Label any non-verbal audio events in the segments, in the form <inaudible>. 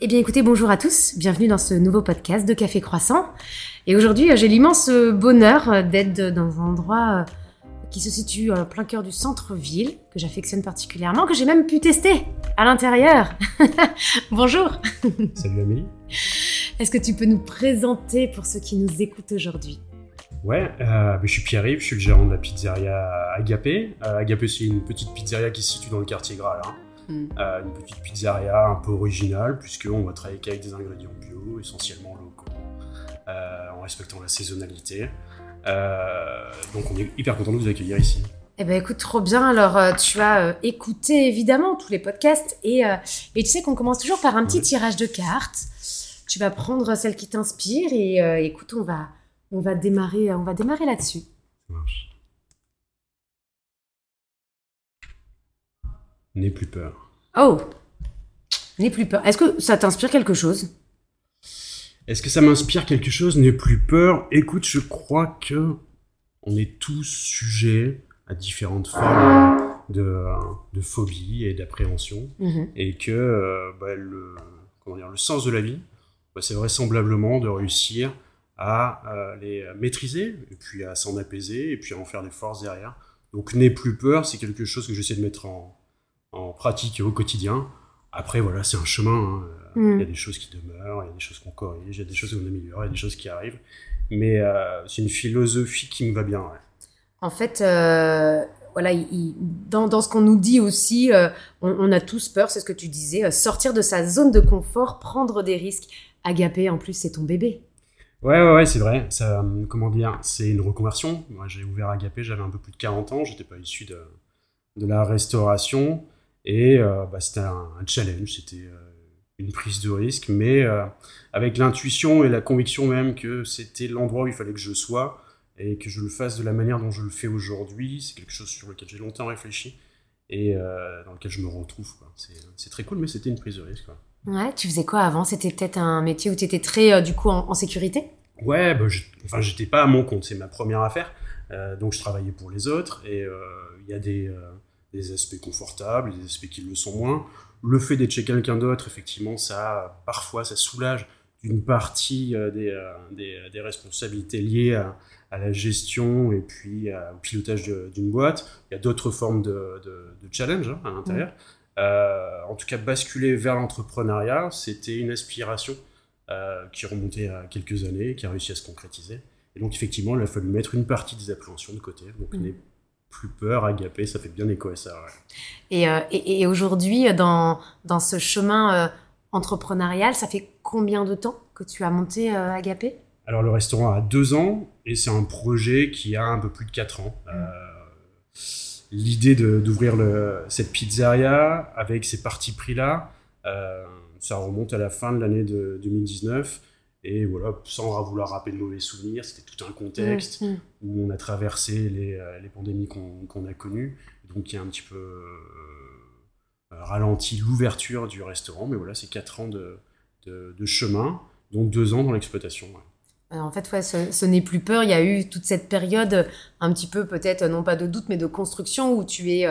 Eh bien écoutez, bonjour à tous, bienvenue dans ce nouveau podcast de Café Croissant. Et aujourd'hui, euh, j'ai l'immense bonheur euh, d'être dans un endroit euh, qui se situe en plein cœur du centre-ville, que j'affectionne particulièrement, que j'ai même pu tester à l'intérieur. <laughs> bonjour. Salut Amélie. Est-ce que tu peux nous présenter pour ceux qui nous écoutent aujourd'hui? Ouais, euh, je suis Pierre-Yves, je suis le gérant de la pizzeria Agapé. Euh, Agapé, c'est une petite pizzeria qui se situe dans le quartier Graal. Hein. Mm. Euh, une petite pizzeria un peu originale, puisqu'on va travailler qu'avec des ingrédients bio, essentiellement locaux, euh, en respectant la saisonnalité. Euh, donc on est hyper content de vous accueillir ici. Eh ben écoute, trop bien. Alors tu as écouté évidemment tous les podcasts et, et tu sais qu'on commence toujours par un petit tirage de cartes. Tu vas prendre celle qui t'inspire et écoute, on va, on va démarrer, on va démarrer là-dessus. Ça marche. N'aie plus peur. Oh N'aie plus peur. Est-ce que ça t'inspire quelque chose? Est-ce que ça m'inspire quelque chose? N'aie plus peur. Écoute, je crois que on est tous sujets à différentes formes de, de phobie et d'appréhension. Mhm. Et que euh, bah, le, comment dire, le sens de la vie, bah, c'est vraisemblablement de réussir à euh, les maîtriser, et puis à s'en apaiser, et puis à en faire des forces derrière. Donc n'aie plus peur, c'est quelque chose que j'essaie de mettre en, en pratique au quotidien. Après, voilà, c'est un chemin. Hein. Mm. Il y a des choses qui demeurent, il y a des choses qu'on corrige, il y a des choses qu'on améliore, il y a des choses qui arrivent. Mais euh, c'est une philosophie qui me va bien. En fait, euh, voilà, dans, dans, ce qu'on nous dit aussi, euh, on, a tous peur, c'est ce que tu disais, sortir de sa zone de confort, prendre des risques. Agapé, en plus, c'est ton bébé. Ouais, ouais, ouais c'est vrai. Ça, comment dire, c'est une reconversion. Moi, j'ai ouvert Agapé, j'avais un peu plus de 40 ans, j'étais pas issu de, de la restauration. Et euh, bah, c'était un, challenge, c'était euh, une prise de risque, mais euh, avec l'intuition et la conviction même que c'était l'endroit où il fallait que je sois et que je le fasse de la manière dont je le fais aujourd'hui. C'est quelque chose sur lequel j'ai longtemps réfléchi et dans lequel je me retrouve. C'est très cool, mais c'était une prise de risque. Quoi. Ouais, tu faisais quoi avant? C'était peut-être un métier où tu étais très, du coup, en, sécurité? Ouais, bah, enfin, j'étais pas à mon compte, c'est ma première affaire. donc, je travaillais pour les autres et il y a des, des aspects confortables, des aspects qui le sont moins. Le fait d'être chez quelqu'un d'autre, effectivement, ça, parfois, ça soulage d'une partie euh, des, euh, des, des, responsabilités liées à, à, la gestion et puis au pilotage d'une boîte. Il y a d'autres formes de, de, de challenge hein, à l'intérieur. Mmh. Euh, en tout cas, basculer vers l'entrepreneuriat, c'était une aspiration euh, qui remontait à quelques années, qui a réussi à se concrétiser. Et donc, effectivement, il a fallu mettre une partie des appréhensions de côté. Donc, mmh plus peur, agapé, ça fait bien écho à ça. Et, euh, et, et aujourd'hui, dans, dans ce chemin euh, entrepreneurial, ça fait combien de temps que tu as monté euh, Agapé? Alors le restaurant a deux ans et c'est un projet qui a un peu plus de quatre ans. Mm. L'idée d'ouvrir cette pizzeria avec ces parties pris-là, ça remonte à la fin de l'année de 2019. Et voilà, sans vouloir rappeler de mauvais souvenirs, c'était tout un contexte mmh, mmh. où on a traversé les, euh, les pandémies qu'on a connues. Donc, il y a un petit peu euh, ralenti l'ouverture du restaurant. Mais voilà, c'est quatre ans de, de, chemin, dont deux ans dans l'exploitation. Euh, en fait, ouais, ce, n'est plus peur. Il y a eu toute cette période, un petit peu peut-être, non pas de doute, mais de construction, où tu es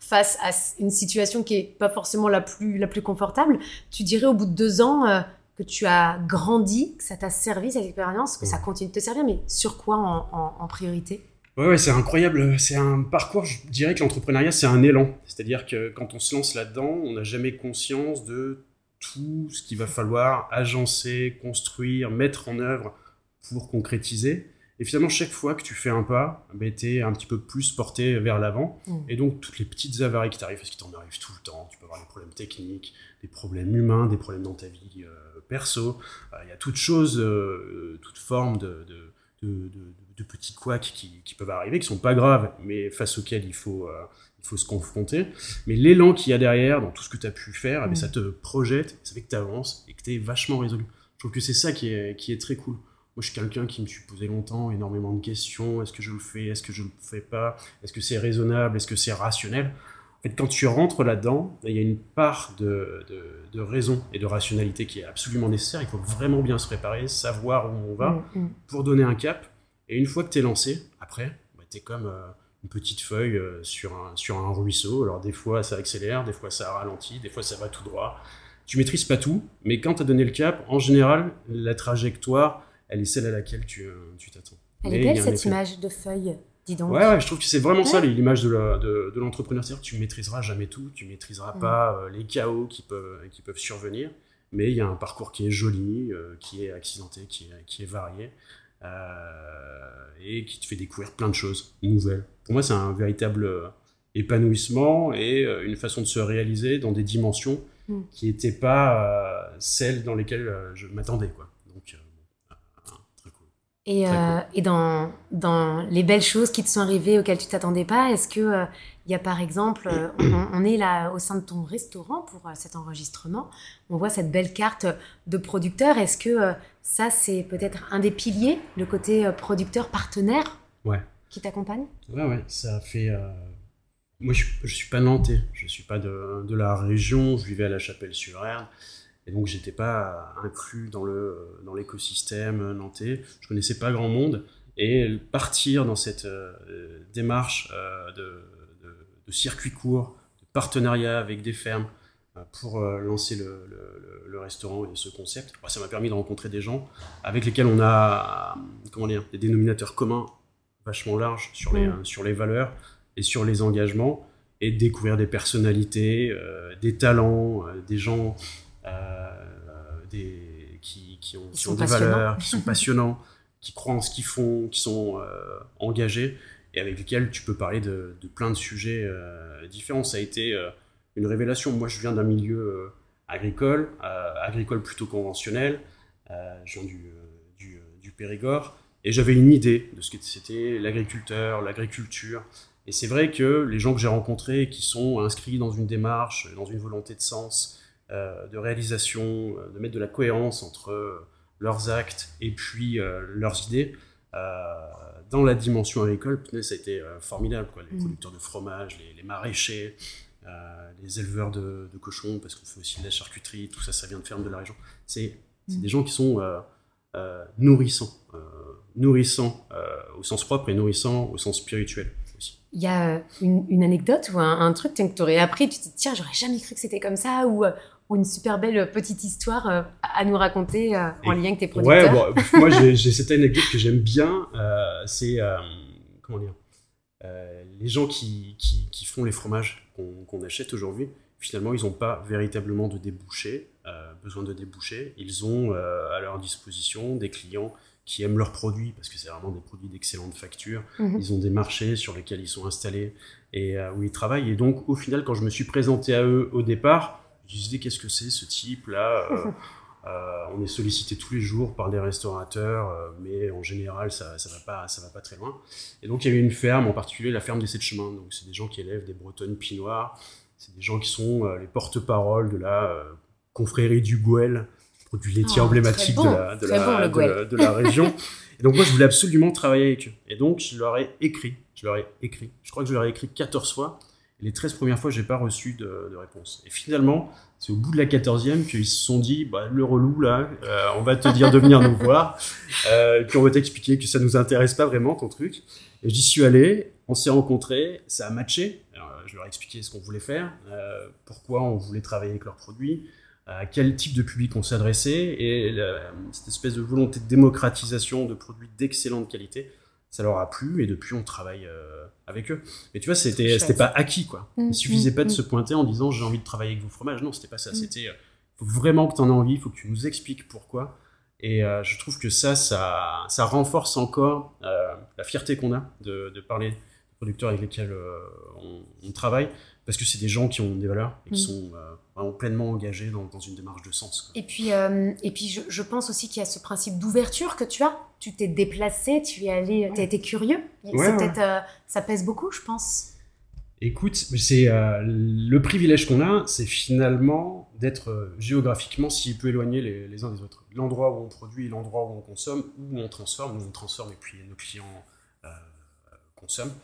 face à une situation qui est pas forcément la plus, la plus confortable. Tu dirais au bout de deux ans, que tu as grandi, que ça t'a servi cette expérience, que ça continue de te servir, mais sur quoi en, priorité? Ouais, ouais c'est incroyable. C'est un parcours, je dirais que l'entrepreneuriat, c'est un élan. C'est-à-dire que quand on se lance là-dedans, on n'a jamais conscience de tout ce qu'il va falloir agencer, construire, mettre en œuvre pour concrétiser. Et finalement, chaque fois que tu fais un pas, ben, tu es un petit peu plus porté vers l'avant. Mmh. Et donc, toutes les petites avaries qui t'arrivent, parce qu'il t'en arrive tout le temps, tu peux avoir des problèmes techniques, des problèmes humains, des problèmes dans ta vie euh, perso. Euh, il y a toutes choses, euh, toutes formes de, de, petits couacs qui, qui, peuvent arriver, qui sont pas graves, mais face auxquels il faut, euh, il faut se confronter. Mais l'élan qu'il y a derrière, dans tout ce que tu as pu faire, eh mm. ça te projette, ça fait que tu avances et que tu es vachement résolu. Je trouve que c'est ça qui est, qui est très cool. Moi, je suis quelqu'un qui me suis posé longtemps énormément de questions. Est-ce que je le fais? Est-ce que je le fais pas? Est-ce que c'est raisonnable? Est-ce que c'est rationnel? En fait, quand tu rentres là-dedans, il y a une part de, de, raison et de rationalité qui est absolument nécessaire. Il faut vraiment bien se préparer, savoir où on va mm, mm. pour donner un cap. Et une fois que tu es lancé, après, bah, tu es comme euh, une petite feuille euh, sur, un, sur un ruisseau. Alors des fois ça accélère, des fois ça ralentit, des fois ça va tout droit. tu maîtrises pas tout, mais quand tu as donné le cap, en général, la trajectoire, elle est celle à laquelle tu tu t'attends. Elle est belle cette image de feuille. Dis donc. Ouais, je trouve que c'est vraiment ça l'image de l'entrepreneur. C'est-à-dire que tu maîtriseras jamais tout, tu maîtriseras mm. pas euh, les chaos qui peuvent, qui peuvent survenir, mais il y a un parcours qui est joli, euh, qui est accidenté, qui est, qui est varié, euh, et qui te fait découvrir plein de choses nouvelles. Pour moi, c'est un véritable épanouissement et une façon de se réaliser dans des dimensions mm. qui n'étaient pas celles dans lesquelles je m'attendais. quoi. Et, euh, et dans, dans, les belles choses qui te sont arrivées auxquelles tu t'attendais pas, est-ce que euh, il y a par exemple, euh, on, est là au sein de ton restaurant pour cet enregistrement, on voit cette belle carte de producteur. Est-ce que ça c'est peut-être un des piliers, le côté producteur partenaire, ouais. qui t'accompagne? Ouais, ouais, ça fait. Moi, je, je suis pas nantais, je suis pas de, de la région, je vivais à La Chapelle-sur-Erne. Et donc, j'étais pas inclus dans le dans l'écosystème nantais. Je connaissais pas grand monde. Et partir dans cette euh, démarche euh, de, de, circuit court, de partenariat avec des fermes euh, pour lancer le, le, restaurant et ce concept, bah, ça m'a permis de rencontrer des gens avec lesquels on a comment dire, des dénominateurs communs vachement larges sur les, mmh. sur les valeurs et sur les engagements et de découvrir des personnalités, des talents, des gens euh, des, qui, qui, ont, qui ont des valeurs, qui sont passionnants, <laughs> qui croient en ce qu'ils font, qui sont euh, engagés et avec lesquels tu peux parler de, de plein de sujets euh, différents. Ça a été une révélation. Moi, je viens d'un milieu agricole, agricole plutôt conventionnel. je viens du, du, du Périgord et j'avais une idée de ce que c'était l'agriculteur, l'agriculture. Et c'est vrai que les gens que j'ai rencontrés, qui sont inscrits dans une démarche, dans une volonté de sens, euh, de réalisation, euh, de mettre de la cohérence entre euh, leurs actes et puis leurs idées. dans la dimension agricole, ça a été formidable. Quoi. Les mm. producteurs de fromage, les, maraîchers, les éleveurs de, cochons, parce qu'on fait aussi de la charcuterie, tout ça, ça vient de fermes de la région. C'est mm. des gens qui sont nourrissants, nourrissants au sens propre et nourrissants au sens spirituel. Il y a une, anecdote ou un, truc que tu aurais appris, tu te dis tiens, j'aurais jamais cru que c'était comme ça, ou, ou une super belle petite histoire euh, à nous raconter euh, en lien avec tes producteurs Ouais, moi j'ai <laughs> cette anecdote que j'aime bien, euh, c'est comment dire, les gens qui, qui, font les fromages qu'on achète aujourd'hui, finalement ils n'ont pas véritablement de débouchés, besoin de débouchés, ils ont à leur disposition des clients qui aiment leurs produits parce que c'est vraiment des produits d'excellente facture. Mhm. Ils ont des marchés sur lesquels ils sont installés et où ils travaillent. Et donc, au final, quand je me suis présenté à eux au départ, je disais qu'est-ce que c'est ce type-là euh, <laughs> euh, On est sollicité tous les jours par des restaurateurs, euh, mais en général, ça ne va, pas, ça va pas très loin. Et donc, il y avait une ferme, en particulier la ferme des Sept Chemins. Donc, c'est des gens qui élèvent des bretonnes pinoires. C'est des gens qui sont les porte-parole de la confrérie du Gouel, produit laitier oh, emblématique de, la, de, la, de, la, région. <laughs> Et donc moi, je voulais absolument travailler avec eux. Et donc, je leur ai écrit. Je leur ai écrit. Je crois que je leur ai écrit 14 fois les 13 premières fois, j'ai pas reçu de, réponse. Et finalement, c'est au bout de la 14e qu'ils se sont dit, bah, le relou là, euh, on va te dire de venir nous voir, <laughs> euh, puis on va t'expliquer que ça nous intéresse pas vraiment ton truc. Et j'y suis allé, on s'est rencontrés, ça a matché. je leur ai expliqué ce qu'on voulait faire, euh, pourquoi on voulait travailler avec leurs produits, à quel type de public on s'adressait, et cette espèce de volonté de démocratisation de produits d'excellente qualité, ça leur a plu, et depuis on travaille avec eux. Mais tu vois, c'était c'était pas acquis quoi. Il mm, suffisait pas de mm, se pointer en disant j'ai envie de travailler avec vos fromages. Non, c'était pas ça. Mm. C'était euh, faut vraiment que tu en aies envie, il faut que tu nous expliques pourquoi. Et euh, je trouve que ça, ça, ça renforce encore euh, la fierté qu'on a de, de, parler des producteurs avec lesquels on, on, travaille, parce que c'est des gens qui ont des valeurs et qui sont vraiment pleinement engagés dans, dans, une démarche de sens. Et puis, et puis je, je, pense aussi qu'il y a ce principe d'ouverture que tu as tu t'es déplacé, tu es allé, tu as été curieux. Euh, ça pèse beaucoup, je pense. Écoute, c'est euh, le privilège qu'on a, c'est finalement d'être euh, géographiquement si peu éloignés les, uns des autres. L'endroit où on produit, l'endroit où on consomme, où on transforme, où on transforme et puis nos clients consomment.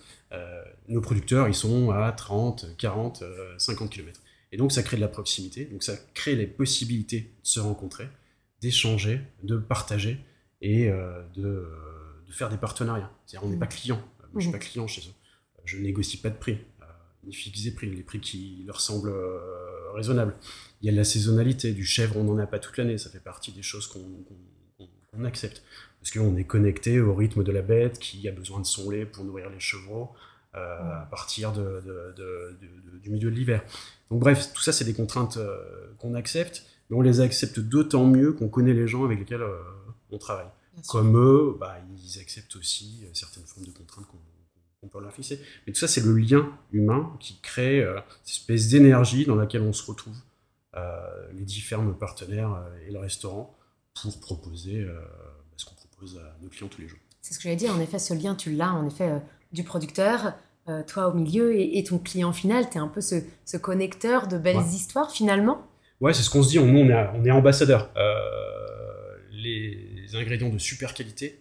nos producteurs, ils sont à 30, 40, 50 km. Et donc ça crée de la proximité, donc ça crée les possibilités de se rencontrer, d'échanger, de partager et euh, de, de, faire des partenariats. C'est-à-dire, on n'est pas client. Moi, je ne suis pas client chez eux. Je ne négocie pas de prix, euh, ni fixer prix, les prix qui leur semblent euh, raisonnables. Il y a de la saisonnalité, du chèvre, on n'en a pas toute l'année, ça fait partie des choses qu'on accepte. Parce qu'on est connecté au rythme de la bête qui a besoin de son lait pour nourrir les chevaux euh, à partir de, du milieu de l'hiver. Donc bref, tout ça, c'est des contraintes euh, qu'on accepte, mais on les accepte d'autant mieux qu'on connaît les gens avec lesquels euh, on travaille. Comme eux, bah, ils acceptent aussi certaines formes de contraintes qu'on on peut leur fixer. Mais tout ça, c'est le lien humain qui crée cette espèce d'énergie dans laquelle on se retrouve, les différents partenaires et le restaurant, pour proposer ce qu'on propose à nos clients tous les jours. C'est ce que j'allais dire, en effet, ce lien, tu l'as, en effet, du producteur, toi au milieu, et, ton client final, tu es un peu ce, connecteur de belles histoires, finalement? Ouais, c'est ce qu'on se dit, nous, on est, on est ambassadeurs. les ingrédients de super qualité,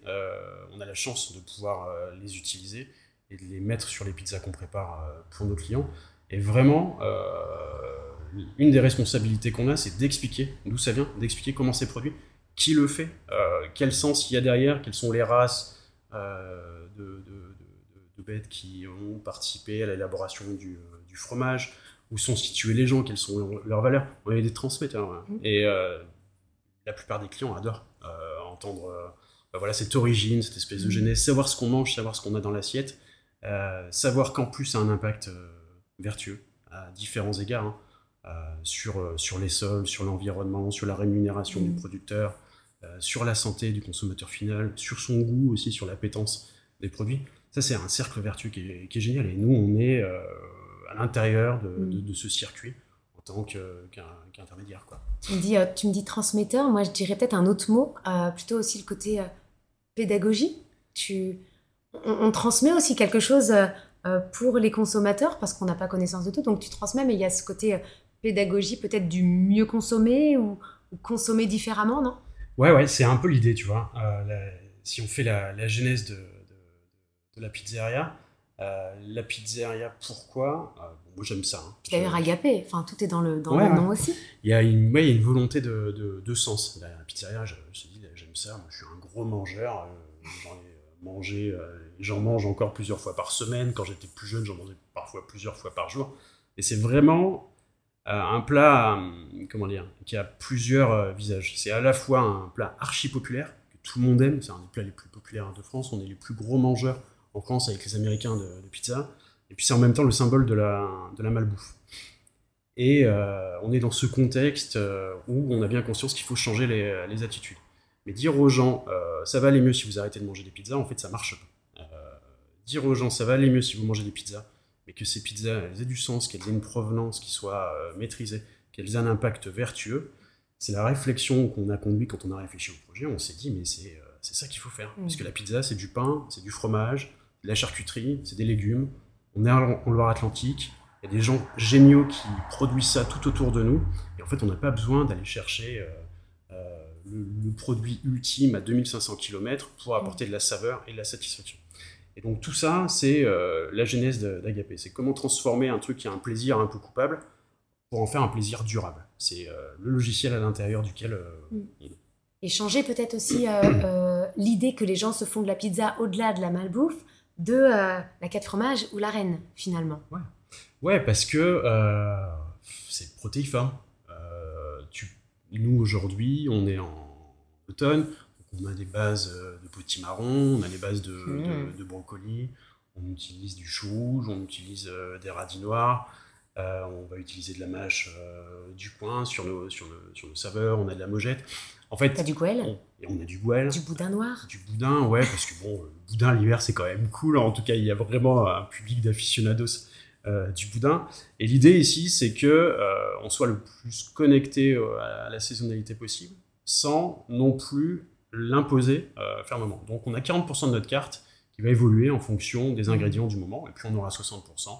on a la chance de pouvoir les utiliser et de les mettre sur les pizzas qu'on prépare euh, pour nos clients. Et vraiment, euh, une des responsabilités qu'on a, c'est d'expliquer d'où ça vient, d'expliquer comment c'est produit, qui le fait, euh, quel sens il y a derrière, quelles sont les races de, bêtes qui ont participé à l'élaboration du, fromage, où sont situés les gens, quelles sont leurs valeurs. On est des transmetteurs. Hein. Mmh. Et la plupart des clients adorent entendre bah voilà, cette origine, cette espèce de mmh. genèse, savoir ce qu'on mange, savoir ce qu'on a dans l'assiette. Euh, savoir qu'en plus, ça a un impact euh, vertueux à différents égards, hein. euh, sur, sur les sols, sur l'environnement, sur la rémunération du mmh. producteur, sur la santé du consommateur final, sur son goût aussi, sur l'appétence des produits. Ça, c'est un cercle vertueux qui est, qui est, génial. Et nous, on est à l'intérieur de, mmh. de, ce circuit en tant qu'intermédiaire. quoi. tu, me dis, tu me dis transmetteur, moi je dirais peut-être un autre mot, plutôt aussi le côté pédagogie. Tu, on, transmet aussi quelque chose euh, euh, pour les consommateurs parce qu'on n'a pas connaissance de tout. Donc tu transmets, mais il y a ce côté euh, pédagogie peut-être du mieux consommer ou, consommer différemment, non? Ouais, ouais, c'est un peu l'idée, tu vois. si on fait la, genèse de, la pizzeria, la pizzeria, pourquoi? Moi, j'aime ça. Hein. D'ailleurs, agapé, enfin, tout est dans le, dans le nom aussi. Il y, a une, une volonté de, sens. La, pizzeria, je, je dis, j'aime ça. Moi, je suis un gros mangeur. J'en ai euh, j'en mange encore plusieurs fois par semaine. Quand j'étais plus jeune, j'en mangeais parfois plusieurs fois par jour. Et c'est vraiment euh, un plat, euh, comment dire, qui a plusieurs visages. C'est à la fois un plat archi populaire, que tout le monde aime, c'est un des plats les plus populaires de France, on est les plus gros mangeurs en France avec les Américains de, pizza, et puis c'est en même temps le symbole de la, de la malbouffe. Et on est dans ce contexte où on a bien conscience qu'il faut changer les, les attitudes. Mais dire aux gens, euh, ça va aller mieux si vous arrêtez de manger des pizzas, en fait, ça marche pas. Euh, dire aux gens, ça va aller mieux si vous mangez des pizzas, mais que ces pizzas, elles aient du sens, qu'elles aient une provenance qui soit euh, maîtrisée, qu'elles aient un impact vertueux, c'est la réflexion qu'on a conduit quand on a réfléchi au projet. On s'est dit, mais c'est ça qu'il faut faire. Mmh. Parce que la pizza, c'est du pain, c'est du fromage, de la charcuterie, c'est des légumes. On est en Loire-Atlantique, il y a des gens géniaux qui produisent ça tout autour de nous. Et en fait, on n'a pas besoin d'aller chercher le, produit ultime à 2500 km pour apporter de la saveur et de la satisfaction. Et donc tout ça, c'est euh, la genèse d'Agapé. C'est comment transformer un truc qui a un plaisir un peu coupable pour en faire un plaisir durable. C'est euh, le logiciel à l'intérieur duquel euh, mm. Et changer peut-être aussi l'idée que les gens se font de la pizza au-delà de la malbouffe, de la quatre fromage ou la reine, finalement. Ouais, ouais parce que c'est protéiforme. Nous, aujourd'hui, on est en automne, on a des bases euh, de potimarron, on a des bases de, mmh. de, brocoli, on utilise du chou rouge, on utilise euh, des radis noirs, euh, on va utiliser de la mâche du coin sur nos, sur, sur nos saveurs, on a de la mojette. En fait, T'as du gouel on, et on a du. Du boudin noir? Du boudin, ouais, parce que bon, le boudin l'hiver c'est quand même cool. En tout cas, il y a vraiment un public d'aficionados euh, du boudin. Et l'idée ici, c'est que euh, on soit le plus connecté euh, à la saisonnalité possible, sans non plus l'imposer fermement. Donc on a 40% de notre carte qui va évoluer en fonction des ingrédients du moment, et puis on aura 60%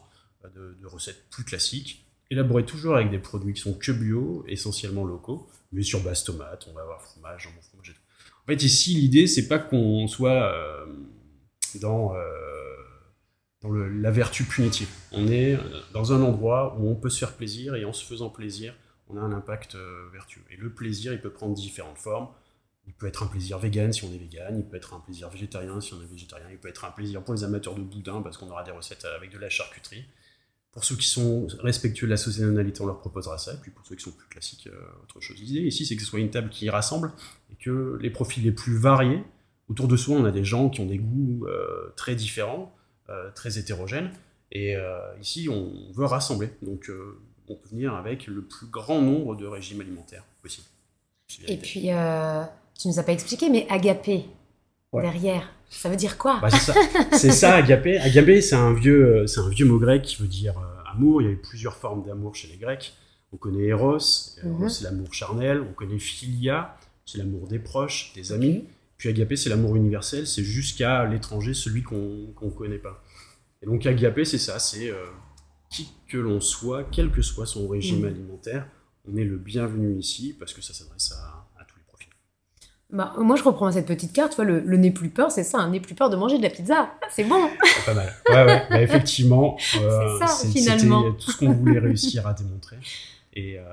de, de, recettes plus classiques, élaborées toujours avec des produits qui sont que bio, essentiellement locaux, mais sur base tomate, on va avoir fromage, jambon, fromage et tout. En fait, ici, l'idée, c'est pas qu'on soit dans dans la vertu punitive. On est euh, dans un endroit où on peut se faire plaisir et en se faisant plaisir, on a un impact euh, vertueux. Et le plaisir, il peut prendre différentes formes. Il peut être un plaisir vegan si on est vegan, il peut être un plaisir végétarien si on est végétarien, il peut être un plaisir pour les amateurs de boudin parce qu'on aura des recettes avec de la charcuterie. Pour ceux qui sont respectueux de la saisonnalité, on leur proposera ça. Et puis pour ceux qui sont plus classiques, autre chose. L'idée ici, c'est que ce soit une table qui rassemble et que les profils les plus variés, autour de soi, on a des gens qui ont des goûts très différents, très hétérogènes. Et ici, on veut rassembler. Donc on peut venir avec le plus grand nombre de régimes alimentaires possible. Et puis, euh, tu nous as pas expliqué, mais agapé, derrière, ça veut dire quoi? Bah, C'est ça, agapé. Agapé, c'est un, vieux, un vieux mot grec qui veut dire euh, amour. Il y a eu plusieurs formes d'amour chez les Grecs. On connaît Eros, mhm. c'est l'amour charnel. On connaît Philia, c'est l'amour des proches, des amis. Puis agapé, c'est l'amour universel, c'est jusqu'à l'étranger, celui qu'on ne connaît pas. Et donc agapé, c'est ça, c'est euh, qui que l'on soit, quel que soit son régime mhm. alimentaire, on est le bienvenu ici parce que ça s'adresse à. Bah, moi, je reprends cette petite carte. le, le nez plus peur, c'est ça, un nez plus peur de manger de la pizza. C'est bon. <laughs> pas mal. Ouais, ouais. Bah, effectivement, <laughs> euh, c'était tout ce qu'on voulait <laughs> réussir à démontrer. Et euh,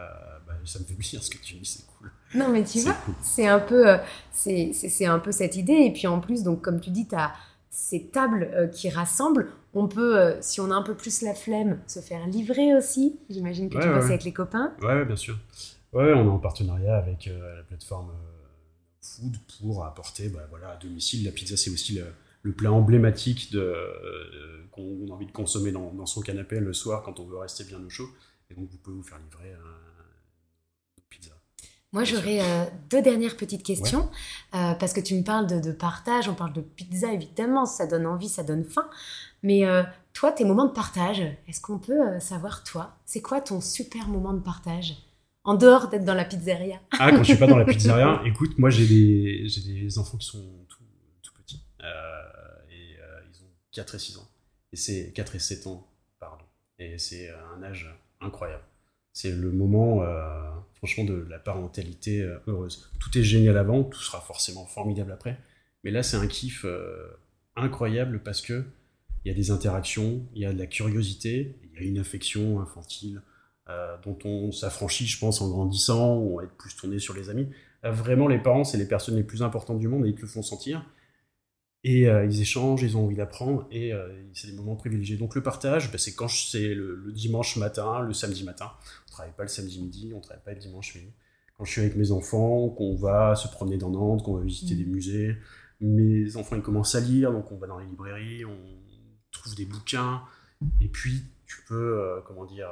bah, ça me fait plaisir ce que tu dis, c'est cool. Non, mais tu vois, c'est un peu, euh, c'est un peu cette idée. Et puis en plus, donc comme tu dis, tu as ces tables euh, qui rassemblent. On peut, euh, si on a un peu plus la flemme, se faire livrer aussi. J'imagine que tu bosses avec les copains. Ouais, bien sûr. Ouais, on est en partenariat avec euh, la plateforme Food pour apporter bah, voilà, à domicile. La pizza, c'est aussi le, plat emblématique de, qu'on a envie de consommer dans, son canapé le soir quand on veut rester bien au chaud. Et donc, vous pouvez vous faire livrer une pizza. Moi, j'aurais euh, deux dernières petites questions, euh, parce que tu me parles de, partage, on parle de pizza, évidemment, ça donne envie, ça donne faim. Mais euh, toi, tes moments de partage, est-ce qu'on peut savoir, toi, c'est quoi ton super moment de partage? En dehors d'être dans la pizzeria Ah, quand je suis pas dans la <laughs> pizzeria, écoute, moi, j'ai des, des enfants qui sont tout, tout petits, et ils ont 4 et 6 ans. Et c'est 4 et 7 ans, pardon. Et c'est un âge incroyable. C'est le moment franchement, de la parentalité euh, heureuse. Tout est génial avant, tout sera forcément formidable après. Mais là, c'est un kiff euh, incroyable parce que il y a des interactions, il y a de la curiosité, il y a une affection infantile euh, dont on s'affranchit, je pense, en grandissant, on va être plus tourné sur les amis. vraiment, les parents, c'est les personnes les plus importantes du monde et ils te le font sentir. Et ils échangent, ils ont envie d'apprendre, et c'est des moments privilégiés. Donc le partage, bah, c'est quand c'est le, dimanche matin, le samedi matin travaille pas le samedi midi, on travaille pas le dimanche midi. Quand je suis avec mes enfants, qu'on va se promener dans Nantes, qu'on va visiter des mm. musées, mes enfants ils commencent à lire, donc on va dans les librairies, on trouve des bouquins, et puis tu peux, euh, comment dire,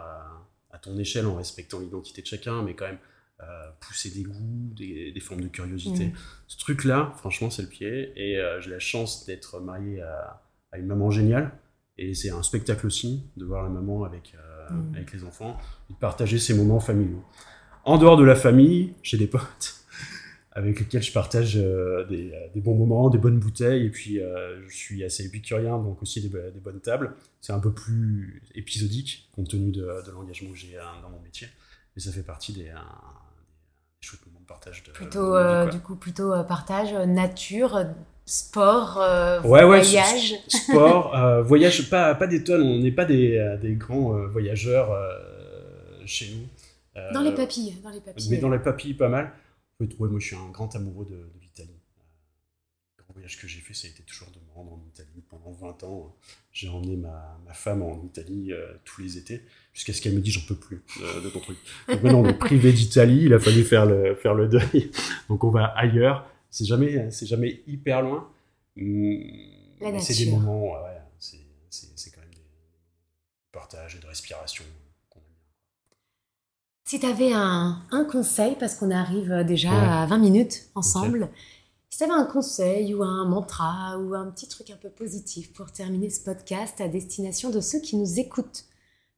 à, ton échelle, en respectant l'identité de chacun, mais quand même euh, pousser des goûts, des, formes de curiosité. Mm. Ce truc-là, franchement, c'est le pied, et euh, j'ai la chance d'être marié à, à, une maman géniale, et c'est un spectacle aussi de voir la maman avec Mm. avec les enfants, de partager ces moments familiaux. En dehors de la famille, j'ai des potes avec lesquels je partage euh, des, bons moments, des bonnes bouteilles, et puis euh, je suis assez épicurien, donc aussi des, bonnes tables. C'est un peu plus épisodique, compte tenu de, l'engagement que j'ai euh, dans mon métier, mais ça fait partie des, chouettes moments de partage. De, plutôt, du coup, plutôt partage, nature, sport, euh, voyage. Sport, euh, voyage, pas, pas des tonnes, on n'est pas des, euh, des grands voyageurs chez nous. dans les papilles, dans les papilles. Mais dans les papilles, pas mal. Moi je suis un grand amoureux de, l'Italie. Le grand voyage que j'ai fait, ça a été toujours de me rendre en Italie. Pendant 20 ans, j'ai emmené ma, ma, femme en Italie tous les étés, jusqu'à ce qu'elle me dise j'en peux plus de ton truc. Donc maintenant, on est privé d'Italie, il a fallu faire le, faire le deuil. Donc on va ailleurs c'est jamais, c'est jamais hyper loin. C'est des moments, ouais, c'est quand même des partages et de respiration. Si tu avais un, un, conseil, parce qu'on arrive déjà à 20 minutes ensemble, si tu avais un conseil ou un mantra ou un petit truc un peu positif pour terminer ce podcast à destination de ceux qui nous écoutent,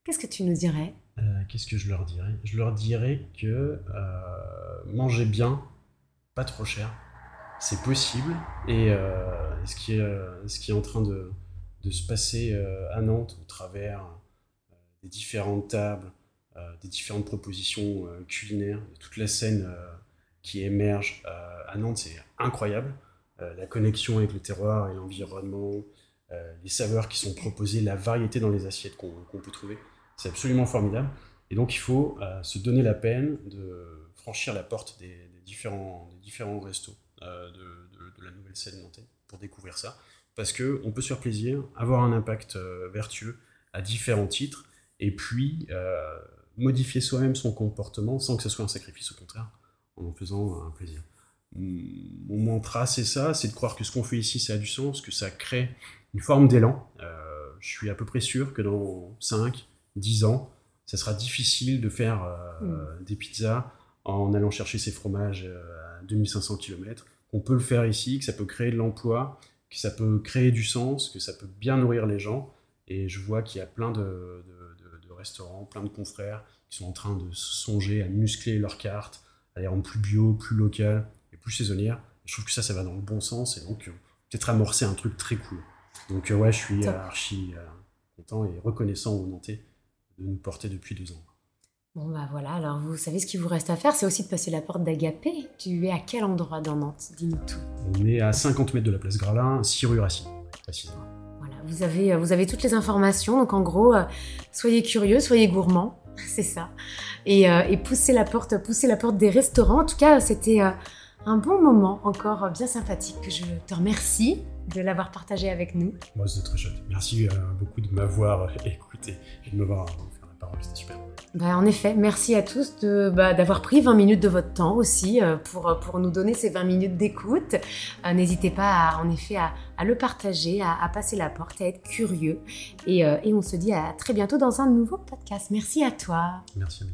qu'est-ce que tu nous dirais? Euh, Qu'est-ce que je leur dirais? Je leur dirais que euh, manger bien, pas trop cher, c'est possible. Et euh, ce, qui est, euh, ce qui est en train de, de se passer euh, à Nantes au travers des différentes tables, des différentes propositions culinaires, de toute la scène qui émerge à Nantes, c'est incroyable. la connexion avec le terroir et l'environnement, les saveurs qui sont proposées, la variété dans les assiettes qu'on peut trouver, c'est absolument formidable. Et donc il faut se donner la peine de franchir la porte des, différents, des différents restos. Euh, de, la nouvelle scène nantaise pour découvrir ça. Parce qu'on peut se faire plaisir, avoir un impact euh, vertueux à différents titres, et puis modifier soi-même son comportement sans que ce soit un sacrifice, au contraire, en en faisant un plaisir. Mon mantra, c'est ça, c'est de croire que ce qu'on fait ici, ça a du sens, que ça crée une forme d'élan. je suis à peu près sûr que dans 5, 10 ans, ça sera difficile de faire mm. des pizzas en allant chercher ses fromages à 2500 km, qu'on peut le faire ici, que ça peut créer de l'emploi, que ça peut créer du sens, que ça peut bien nourrir les gens. Et je vois qu'il y a plein de, restaurants, plein de confrères qui sont en train de songer à muscler leur carte, à les rendre plus bio, plus local et plus saisonnières. Je trouve que ça, ça va dans le bon sens et donc euh, peut-être amorcer un truc très cool. Donc euh, ouais, je suis archi euh, content et reconnaissant au Nantais de nous porter depuis deux ans. Bon, bah voilà, alors vous savez ce qu'il vous reste à faire, c'est aussi de passer la porte d'Agapé. Tu es à quel endroit dans Nantes? Dis-nous tout. On est à 50 mètres de la place Gralin, 6 rue Racine, vous avez, euh, vous avez toutes les informations, donc en gros, euh, soyez curieux, soyez gourmands, <laughs> c'est ça. Et, euh, et, poussez la porte, poussez la porte des restaurants. En tout cas, c'était un bon moment, encore bien sympathique. Je te remercie de l'avoir partagé avec nous. Moi, c'est très chouette. Merci beaucoup de m'avoir écouté et de m'avoir c'était super. Bah, en effet, merci à tous bah, d'avoir pris 20 minutes de votre temps aussi euh, pour, pour nous donner ces 20 minutes d'écoute. Euh, n'hésitez pas en effet à, le partager, à, passer la porte, à être curieux. Et, euh, et, on se dit à très bientôt dans un nouveau podcast. Merci à toi. Merci.